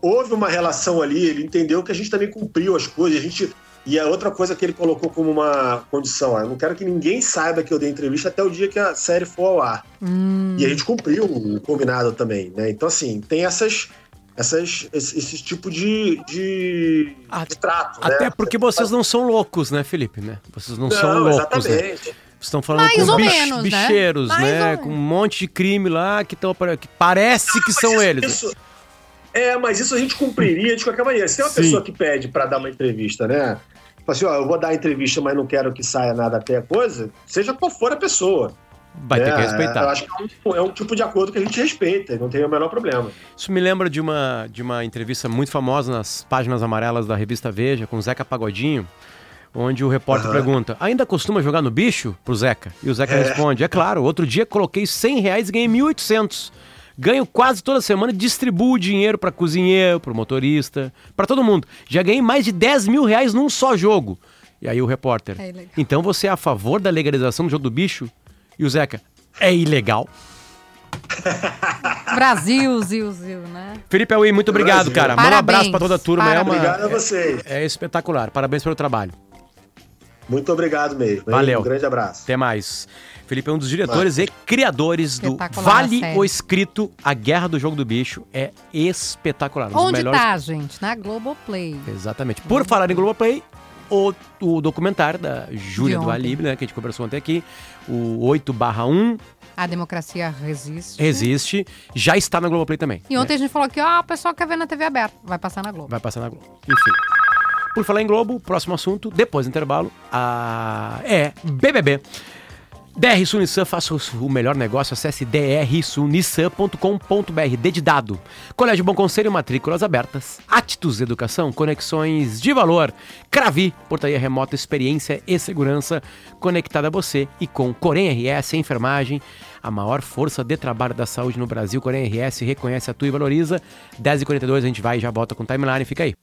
houve uma relação ali, ele entendeu que a gente também cumpriu as coisas, a gente e a outra coisa que ele colocou como uma condição, eu não quero que ninguém saiba que eu dei entrevista até o dia que a série for ao ar. Hum. E a gente cumpriu o combinado também, né? Então, assim, tem essas, essas, esse, esse tipo de, de, de trato. Até né? porque vocês não são loucos, né, Felipe? Né? Vocês não, não são loucos. Né? Exatamente. Né? Estão falando Mais com bicho, menos, né? bicheiros, né? né? Com um monte de crime lá que, tão, que parece que são isso, eles. Isso, é, mas isso a gente cumpriria de qualquer maneira. Se tem uma Sim. pessoa que pede para dar uma entrevista, né? Assim, ó, eu vou dar entrevista, mas não quero que saia nada até a coisa, seja qual for a pessoa. Vai é, ter que respeitar. Eu acho que é um, é um, tipo de acordo que a gente respeita, não tem o menor problema. Isso me lembra de uma, de uma entrevista muito famosa nas páginas amarelas da revista Veja, com o Zeca Pagodinho, onde o repórter uhum. pergunta: ainda costuma jogar no bicho? Pro Zeca. E o Zeca é. responde: é claro, outro dia coloquei 100 reais e ganhei 1.800. Ganho quase toda semana e distribuo dinheiro para cozinheiro, para motorista, para todo mundo. Já ganhei mais de 10 mil reais num só jogo. E aí o repórter. É então você é a favor da legalização do jogo do bicho? E o Zeca, é ilegal. [LAUGHS] Brasil, Zil, Zil, né? Felipe Aui, muito obrigado, Brasil. cara. Manda um Parabéns. abraço pra toda a turma. É, uma, Obrigado a vocês. é espetacular. Parabéns pelo trabalho. Muito obrigado mesmo. Valeu. Um grande abraço. Até mais. Felipe é um dos diretores e criadores do Vale o Escrito, A Guerra do Jogo do Bicho. É espetacular. Um Onde melhores- tá, gente? Na Globoplay. Exatamente. Por falar em Globoplay, o, o documentário da Júlia do. Alibe, né, que a gente conversou ontem aqui, o 8 1 A democracia resiste. Existe, já está na Globoplay também. E ontem né? a gente falou que, ó, o pessoal quer ver na TV aberta. Vai passar na Globo. Vai passar na Globo. Enfim. Por falar em Globo, próximo assunto, depois do intervalo, a... é BBB. DR Sul Nissan, faça o melhor negócio, acesse drsulnissan.com.br, D de dado. Colégio Bom Conselho, matrículas abertas. Atitudes Educação, conexões de valor. Cravi, portaria remota, experiência e segurança conectada a você. E com Corém RS, enfermagem, a maior força de trabalho da saúde no Brasil. Corém RS reconhece, atua e valoriza. 10h42, a gente vai e já volta com timeline, fica aí.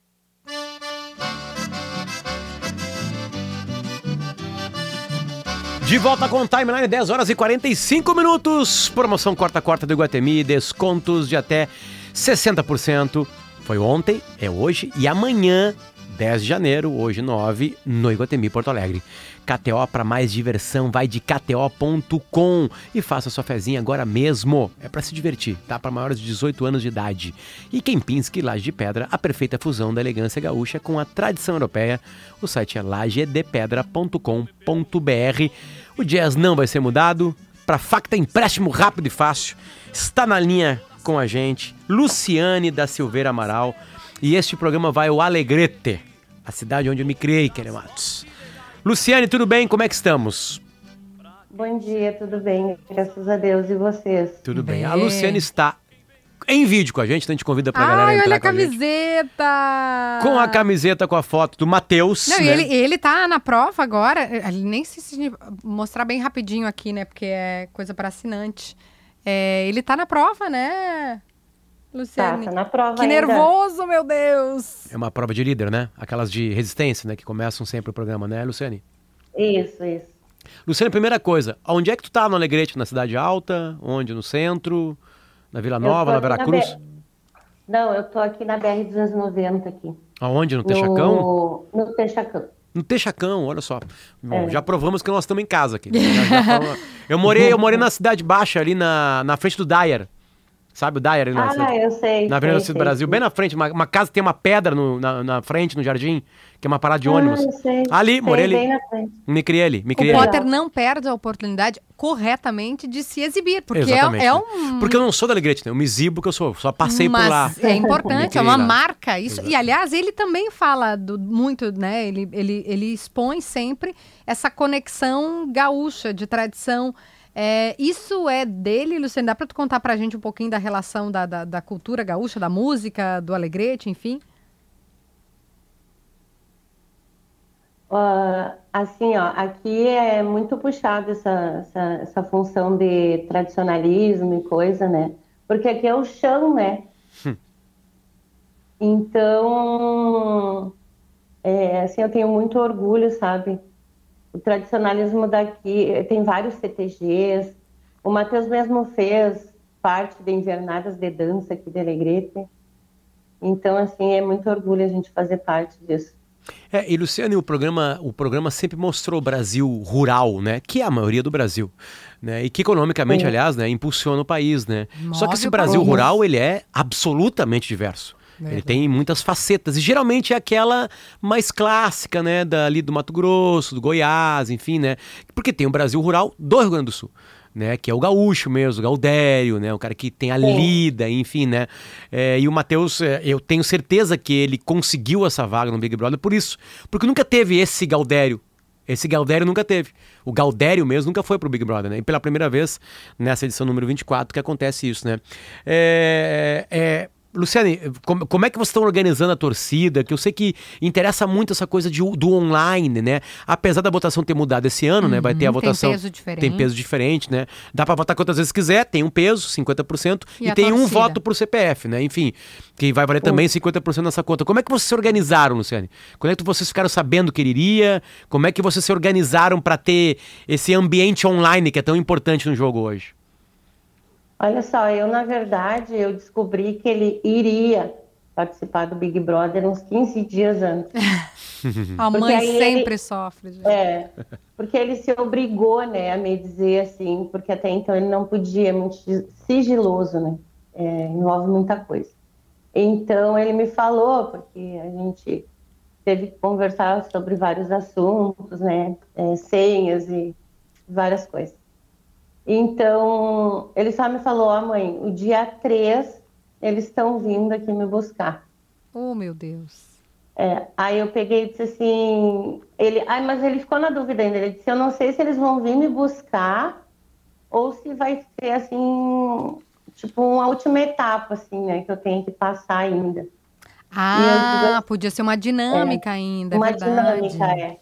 De volta com o Timeline, 10 horas e 45 minutos. Promoção corta-corta do Iguatemi, descontos de até 60%. Foi ontem, é hoje e amanhã, 10 de janeiro, hoje 9, no Iguatemi Porto Alegre. KTO para mais diversão, vai de kto.com e faça sua fezinha agora mesmo. É para se divertir, tá? Para maiores de 18 anos de idade. E Kempinski Laje de Pedra, a perfeita fusão da elegância gaúcha com a tradição europeia. O site é lajedepedra.com.br. O jazz não vai ser mudado. Para Facta Empréstimo Rápido e Fácil, está na linha com a gente Luciane da Silveira Amaral. E este programa vai ao Alegrete, a cidade onde eu me criei, Kelly Matos. Luciane, tudo bem? Como é que estamos? Bom dia, tudo bem? Graças a Deus. E vocês? Tudo bem. Bem. A Luciane está em vídeo com a gente, então a gente convida pra galera Ai, entrar olha a com a camiseta! Com a camiseta com a foto do Matheus. Não, né? ele, ele tá na prova agora. Ele nem se, se mostrar bem rapidinho aqui, né? Porque é coisa para assinante. É, ele tá na prova, né, Tá, Luciane? tá na prova que ainda. nervoso, meu Deus! É uma prova de líder, né? Aquelas de resistência, né? Que começam sempre o programa, né, Luciane? Isso, isso. Luciane, primeira coisa, onde é que tu tá no Alegrete? Na Cidade Alta? Onde? No centro? Na Vila Nova, na na Veracruz? B- Não, eu tô aqui na BR-290 aqui. Aonde? No Texacão? No, no Texacão. No Texacão, olha só. Bom, É. Já provamos que nós estamos em casa aqui. Já- já falamos- [LAUGHS] eu, morei, eu morei na Cidade Baixa, ali na, na frente do Dyer. Sabe o Dyer? Na, Ah, cidade- eu sei. na Avenida do Brasil, sei. bem na frente. Uma, uma casa tem uma pedra no- na, na frente, no jardim, que é uma parada de ônibus. Ah, sei. Ali, Sei, morei ali. bem na frente. Me criei ali, me O criei ali. Potter não perde a oportunidade corretamente de se exibir, porque é, é um. Porque eu não sou da Alegrete, né? Eu me exibo que eu sou, só passei Mas por lá. é importante, é uma lá. marca isso. E aliás, ele também fala do, muito, né? Ele, ele, ele expõe sempre essa conexão gaúcha de tradição. É, isso é dele, Luciano? Dá para tu contar pra gente um pouquinho da relação da, da, da cultura gaúcha, da música, do Alegrete, enfim? Ah, assim, ó, aqui é muito puxado essa, essa, essa função de tradicionalismo e coisa, né? Porque aqui é o chão, né? Então, é, assim, eu tenho muito orgulho, sabe? O tradicionalismo daqui, tem vários CTGs, o Matheus mesmo fez parte de invernadas de dança aqui de Alegrete. Então, assim, é muito orgulho a gente fazer parte disso. É, e Luciane, o programa, o programa sempre mostrou o Brasil rural, né? Que é a maioria do Brasil, né? E que economicamente, aliás, né, impulsiona o país, né? Só que Move esse Brasil país. rural, ele é absolutamente diverso. Ele tem muitas facetas e geralmente é aquela mais clássica, né, dali do Mato Grosso, do Goiás, enfim, né? Porque tem o Brasil rural do Rio Grande do Sul. Né, que é o gaúcho mesmo, o gaudério, né, o cara que tem a lida, enfim, né, É, e o Matheus, é, eu tenho certeza que ele conseguiu essa vaga no Big Brother por isso, porque nunca teve esse gaudério, esse Galdério nunca teve. O Galdério mesmo nunca foi pro Big Brother, né? E pela primeira vez, nessa edição número 24, que acontece isso, né? É, é, Luciane, como, como é que vocês estão organizando a torcida? Que eu sei que interessa muito essa coisa de, do online, né? Apesar da votação ter mudado esse ano, né? Vai ter a Uhum, tem votação. peso diferente. Tem peso diferente, né? Dá pra votar quantas vezes quiser, tem um peso, 50%, E e, tem um torcida? voto pro CPF, né? Enfim, que vai valer também 50% nessa conta. Como é que vocês se organizaram, Luciane? Quando é que vocês ficaram sabendo que ele iria? Como é que vocês se organizaram para ter esse ambiente online que é tão importante no jogo hoje? Olha só, eu na verdade eu descobri que ele iria participar do Big Brother uns 15 dias antes. [LAUGHS] A mãe aí ele- sempre sofre. gente. É, porque ele se obrigou, né, a me dizer assim, porque até então ele não podia, é muito sigiloso, né, é, envolve muita coisa. Então ele me falou, porque a gente teve que conversar sobre vários assuntos, né, é, senhas e várias coisas. Então ele só me falou, ó mãe, o dia 3 eles estão vindo aqui me buscar. Oh, meu Deus. É, aí eu peguei e disse assim, ele, ai, mas ele ficou na dúvida ainda. Ele disse, eu não sei se eles vão vir me buscar ou se vai ser assim, tipo uma última etapa, assim, né, que eu tenho que passar ainda. Ah, podia ser uma dinâmica ainda, é uma verdade. dinâmica, é.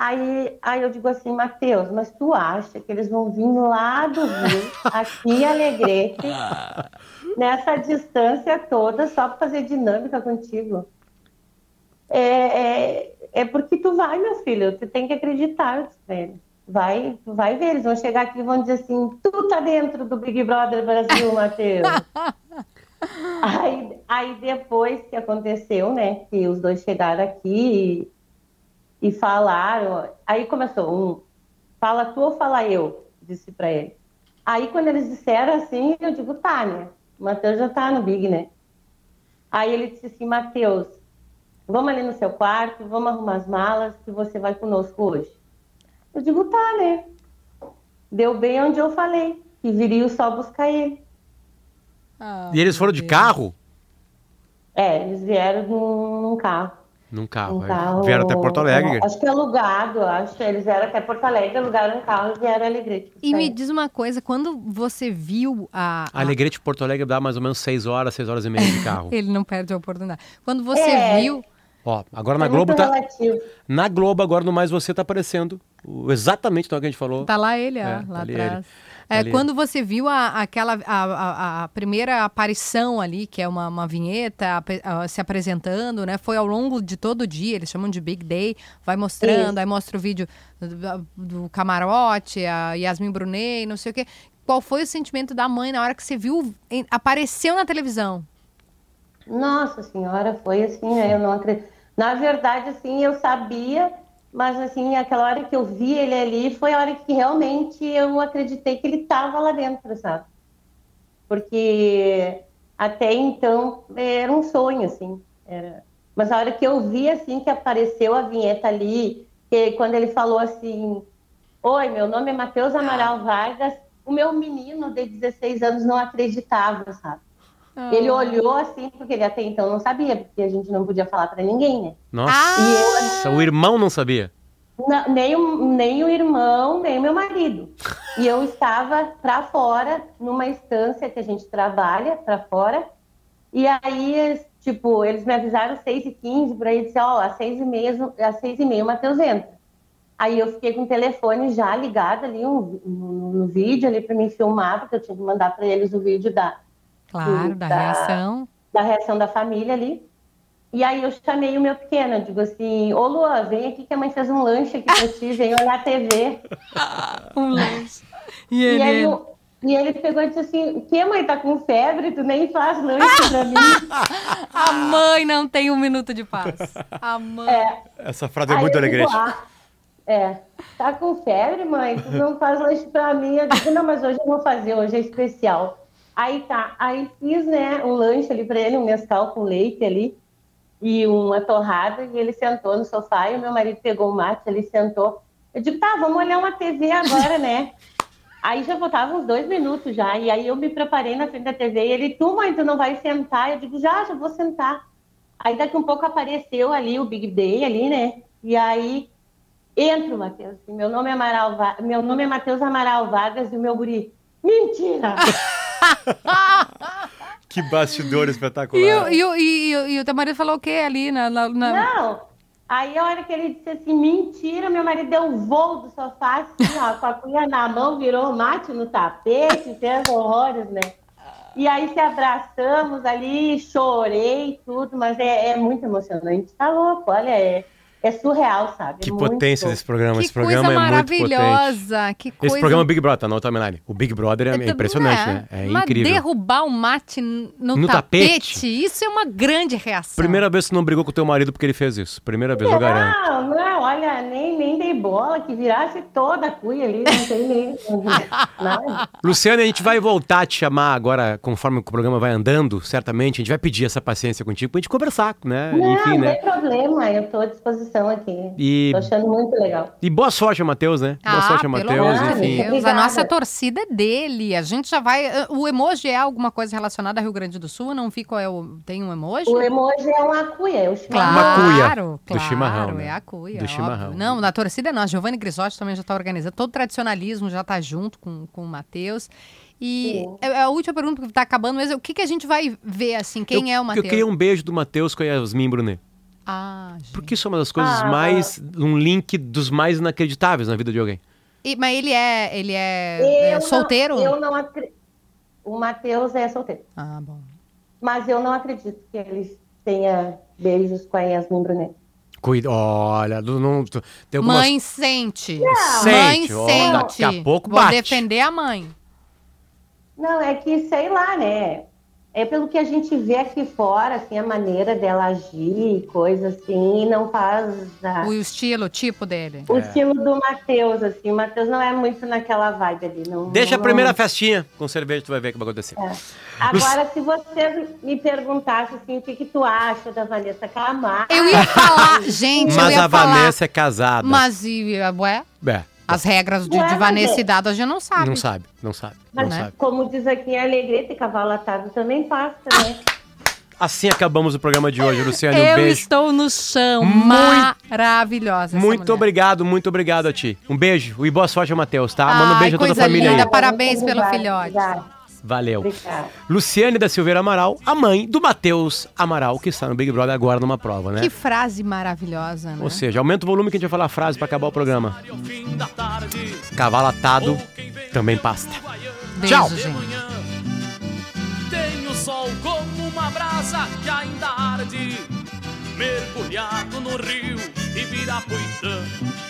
Aí, aí eu digo assim, Matheus, mas tu acha que eles vão vir lá do Rio, aqui em Alegrete, [LAUGHS] nessa distância toda, só para fazer dinâmica contigo? É, é, é porque tu vai, meu filho, tu tem que acreditar, ele. Vai, vai ver, eles vão chegar aqui e vão dizer assim, tu tá dentro do Big Brother Brasil, Matheus. [LAUGHS] aí, aí depois que aconteceu, né, que os dois chegaram aqui e, e falaram, aí começou um, fala tu ou fala eu, disse pra ele. Aí quando eles disseram assim, eu digo, tá, né, o Matheus já tá no Big, né. Aí ele disse assim, Matheus, vamos ali no seu quarto, vamos arrumar as malas que você vai conosco hoje. Eu digo, tá, né? Deu bem onde eu falei, que viria só buscar ele. Ah, E eles foram de Deus. carro? É, eles vieram num, num carro. Num carro. Um carro. Vieram até Porto Alegre. Acho que é alugado, acho. Eles vieram até Porto Alegre, alugaram um carro e vieram a Alegrete. E me diz uma coisa, quando você viu a... a- Alegrete Porto Alegre dá mais ou menos 6 horas, 6 horas e meia de carro. [LAUGHS] Ele não perde a oportunidade. Quando você É. viu... Ó, agora É na Globo tá. relativo. Na Globo, agora no Mais Você tá aparecendo. O- exatamente no que a gente falou. Tá lá ele, ó, É, lá tá atrás. ele. É, Ali. quando você viu a, aquela a, a- a primeira aparição ali, que é uma, uma vinheta ape- ah, se apresentando, né? Foi ao longo de todo o dia, eles chamam de Big Day, vai mostrando, Isso. aí mostra o vídeo do, do camarote, a Yasmin Brunet, não sei o quê. Qual foi o sentimento da mãe na hora que você viu, em- apareceu na televisão? Nossa senhora, foi assim, né? Eu não acredito. Na verdade, assim, eu sabia, mas assim, aquela hora que eu vi ele ali foi a hora que realmente eu acreditei que ele estava lá dentro, sabe? Porque até então era um sonho, assim. Era... Mas a hora que eu vi, assim, que apareceu a vinheta ali, que quando ele falou assim: Oi, meu nome é Matheus Amaral Vargas, o meu menino de 16 anos não acreditava, sabe? Ele olhou assim, porque ele até então não sabia, porque a gente não podia falar para ninguém, né? Nossa, o irmão não sabia. Na- nem, o, nem o irmão, nem o meu marido. E eu estava para fora, numa instância que a gente trabalha para fora. E aí, tipo, eles me avisaram às 6h15, por aí, disse, ó, às 6h30, às 6h30 o Matheus entra. Aí eu fiquei com o telefone já ligado ali um- no, no vídeo ali para me filmar, porque eu tinha que mandar para eles o vídeo da, Claro, da Da- reação. da reação da família ali. E aí eu chamei o meu pequeno, eu digo assim, ô Luan, vem aqui que a mãe fez um lanche aqui pra ti, vem olhar a TV. [LAUGHS] Um lanche. E E, ele... aí eu- e ele pegou e disse assim, o que mãe, tá com febre? Tu nem faz lanche pra mim. [LAUGHS] A mãe não tem um minuto de paz. A mãe... É, Essa frase é aí muito alegrete. "Ah, é, tá com febre, mãe? Tu não faz lanche pra mim? Eu digo, não, mas hoje eu vou fazer, hoje é especial. Aí tá, aí fiz, né, um lanche ali pra ele, um mescal com leite ali, e uma torrada, e ele sentou no sofá, e o meu marido pegou o mate, ele sentou. Eu digo, tá, vamos olhar uma TV agora, né? [LAUGHS] Aí já faltavam uns dois minutos já, e aí eu me preparei na frente da TV, e ele, tu, mãe, tu não vai sentar? Eu digo, já, já vou sentar. Aí daqui um pouco apareceu ali o Big Day ali, né? E aí entra o Matheus. assim, Meu nome é Amaral meu nome é Matheus Amaral Vargas e o meu guri. Mentira! [LAUGHS] [LAUGHS] Que bastidor espetacular. E, o- e, o- e, o- e o teu marido falou o quê ali na... na- na- Não! Aí a hora que ele disse assim, mentira, meu marido deu um voo do sofá, assim, ó, com a cunha na mão, virou mate no tapete, fez horrores, né? E aí se abraçamos ali, chorei tudo, mas é, é muito emocionante, tá louco, olha, é, é surreal, sabe? Que É muito potência bom. desse programa. Que Esse programa coisa é muito potente. maravilhosa. Que coisa... Esse programa é o Big Brother, tá na timeline. O Big Brother é, É, impressionante, é, né? É mas incrível. derrubar o mate no, No tapete, tapete. isso é uma grande reação. Primeira vez que tu não brigou com teu marido porque ele fez isso. Primeira vez, eu garanto. Não, não, olha, nem, nem bola, que virasse toda a cuia ali, não tem nem. [LAUGHS] Nada. Luciane, a gente vai voltar a te chamar agora, conforme o programa vai andando, certamente. A gente vai pedir essa paciência contigo pra gente conversar, né? Não, Enfim, não né? tem problema, eu tô à disposição aqui. E- Tô achando muito legal. E boa sorte, Matheus, né? Boa Ah, sorte, pelo Matheus, enfim. Deus, a nossa torcida é dele. A gente já vai. uh, O emoji é alguma coisa relacionada ao Rio Grande do Sul? Não vi qual é o. Tem um emoji? O emoji é uma cuia, é o chimarrão. Cuia Claro, do chimarrão, claro, né? é a cuia. Do óbvio. chimarrão. Não, na torcida é nós. Giovanni Grisotti também já está organizando. Todo o tradicionalismo já está junto com, com o Matheus. E é é a última pergunta que está acabando, mas o que, que a gente vai ver, assim? Quem eu, é o Eu Matheus? queria um beijo do Matheus com a Yasmin Brunet. Ah, gente. Porque isso é uma das coisas Ah. mais. um link dos mais inacreditáveis na vida de alguém. E- mas ele é, ele é, é Eu solteiro? Não, eu não acredito. O Matheus é solteiro. Ah, bom. Mas eu não acredito que ele tenha beijos com a Yasmin Brunet. Cuida, olha, não, não- tem algumas Mãe sente. Sente, mãe sente. daqui a pouco Vou bate. defender a mãe. Não, é que, sei lá, né? É pelo que a gente vê aqui fora, assim, a maneira dela agir, coisa assim, e não faz a- O estilo, o tipo dele. o estilo do Matheus, assim. O Matheus não é muito naquela vibe ali. Não, Deixa a não- primeira festinha com cerveja, tu vai ver o que vai acontecer. É. [LAUGHS] Agora, se você me perguntasse assim, o que, que tu acha da Vanessa Camargo, Eu ia falar, [LAUGHS] gente, eu Mas ia a falar. Vanessa é casada. Mas e, ué, É, as regras de, de é- e Dado a gente não sabe. não sabe, não sabe, mas, não né? sabe. como diz aqui em Alegrete, cavalo atado também passa, né? Assim acabamos o programa de hoje, Luciane. Um Eu beijo. estou no chão. Muito- Maravilhosa. essa Muito mulher. obrigado, muito obrigado a ti. Um beijo e boa sorte ao Matheus, tá? Manda um Ai, beijo a toda a família linda. aí. Parabéns pelo filhote. obrigada. Valeu. Obrigada. Luciane da Silveira Amaral, a mãe do Matheus Amaral, que está no Big Brother agora numa prova, né? Que frase maravilhosa, né? Ou seja, aumenta o volume que a gente vai falar a frase pra acabar o programa. Cavalo atado também pasta. Beijo, tchau. gente. Tem o sol como uma brasa que ainda arde, mergulhado no rio Ibirapuitã.